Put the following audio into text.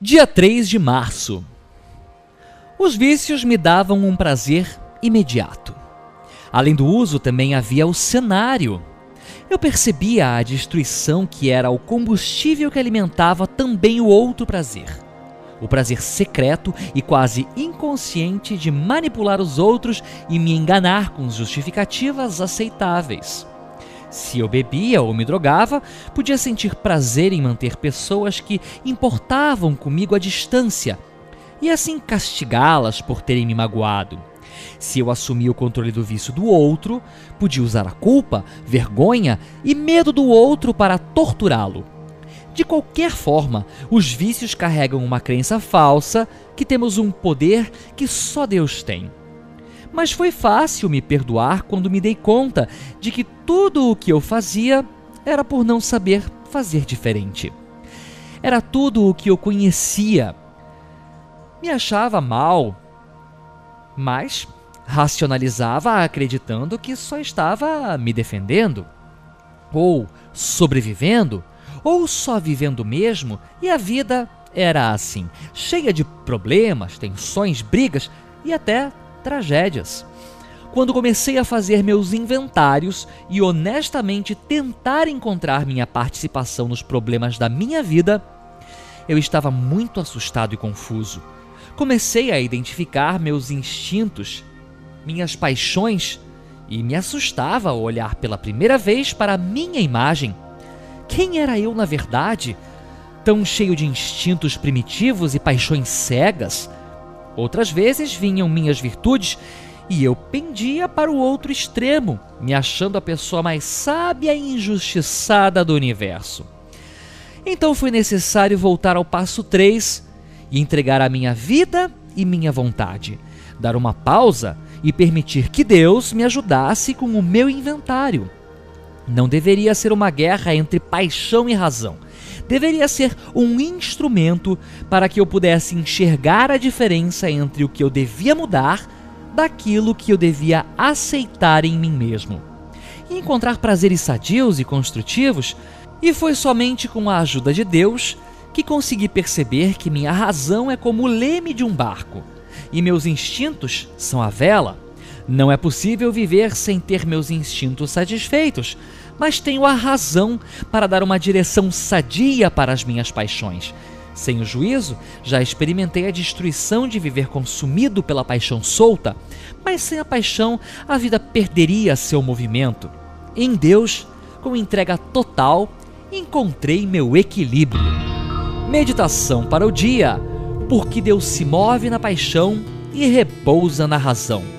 Dia 3 de março. Os vícios me davam um prazer imediato. Além do uso, também havia o cenário. Eu percebia a destruição que era o combustível que alimentava também o outro prazer. O prazer secreto e quase inconsciente de manipular os outros e me enganar com justificativas aceitáveis. Se eu bebia ou me drogava, podia sentir prazer em manter pessoas que importavam comigo à distância e assim castigá-las por terem me magoado. Se eu assumia o controle do vício do outro, podia usar a culpa, vergonha e medo do outro para torturá-lo. De qualquer forma, os vícios carregam uma crença falsa que temos um poder que só Deus tem. Mas foi fácil me perdoar quando me dei conta de que tudo o que eu fazia era por não saber fazer diferente. Era tudo o que eu conhecia. Me achava mal, mas racionalizava acreditando que só estava me defendendo, ou sobrevivendo, ou só vivendo mesmo, e a vida era assim, cheia de problemas, tensões, brigas e até tragédias. Quando comecei a fazer meus inventários e honestamente tentar encontrar minha participação nos problemas da minha vida, eu estava muito assustado e confuso. Comecei a identificar meus instintos, minhas paixões, e me assustava olhar pela primeira vez para a minha imagem. Quem era eu na verdade? Tão cheio de instintos primitivos e paixões cegas? Outras vezes vinham minhas virtudes e eu pendia para o outro extremo, me achando a pessoa mais sábia e injustiçada do universo. Então foi necessário voltar ao passo 3 e entregar a minha vida e minha vontade, dar uma pausa e permitir que Deus me ajudasse com o meu inventário. Não deveria ser uma guerra entre paixão e razão deveria ser um instrumento para que eu pudesse enxergar a diferença entre o que eu devia mudar daquilo que eu devia aceitar em mim mesmo. E encontrar prazeres sadios e construtivos, e foi somente com a ajuda de Deus que consegui perceber que minha razão é como o leme de um barco e meus instintos são a vela. Não é possível viver sem ter meus instintos satisfeitos, mas tenho a razão para dar uma direção sadia para as minhas paixões. Sem o juízo, já experimentei a destruição de viver consumido pela paixão solta, mas sem a paixão, a vida perderia seu movimento. Em Deus, com entrega total, encontrei meu equilíbrio. Meditação para o dia, porque Deus se move na paixão e repousa na razão.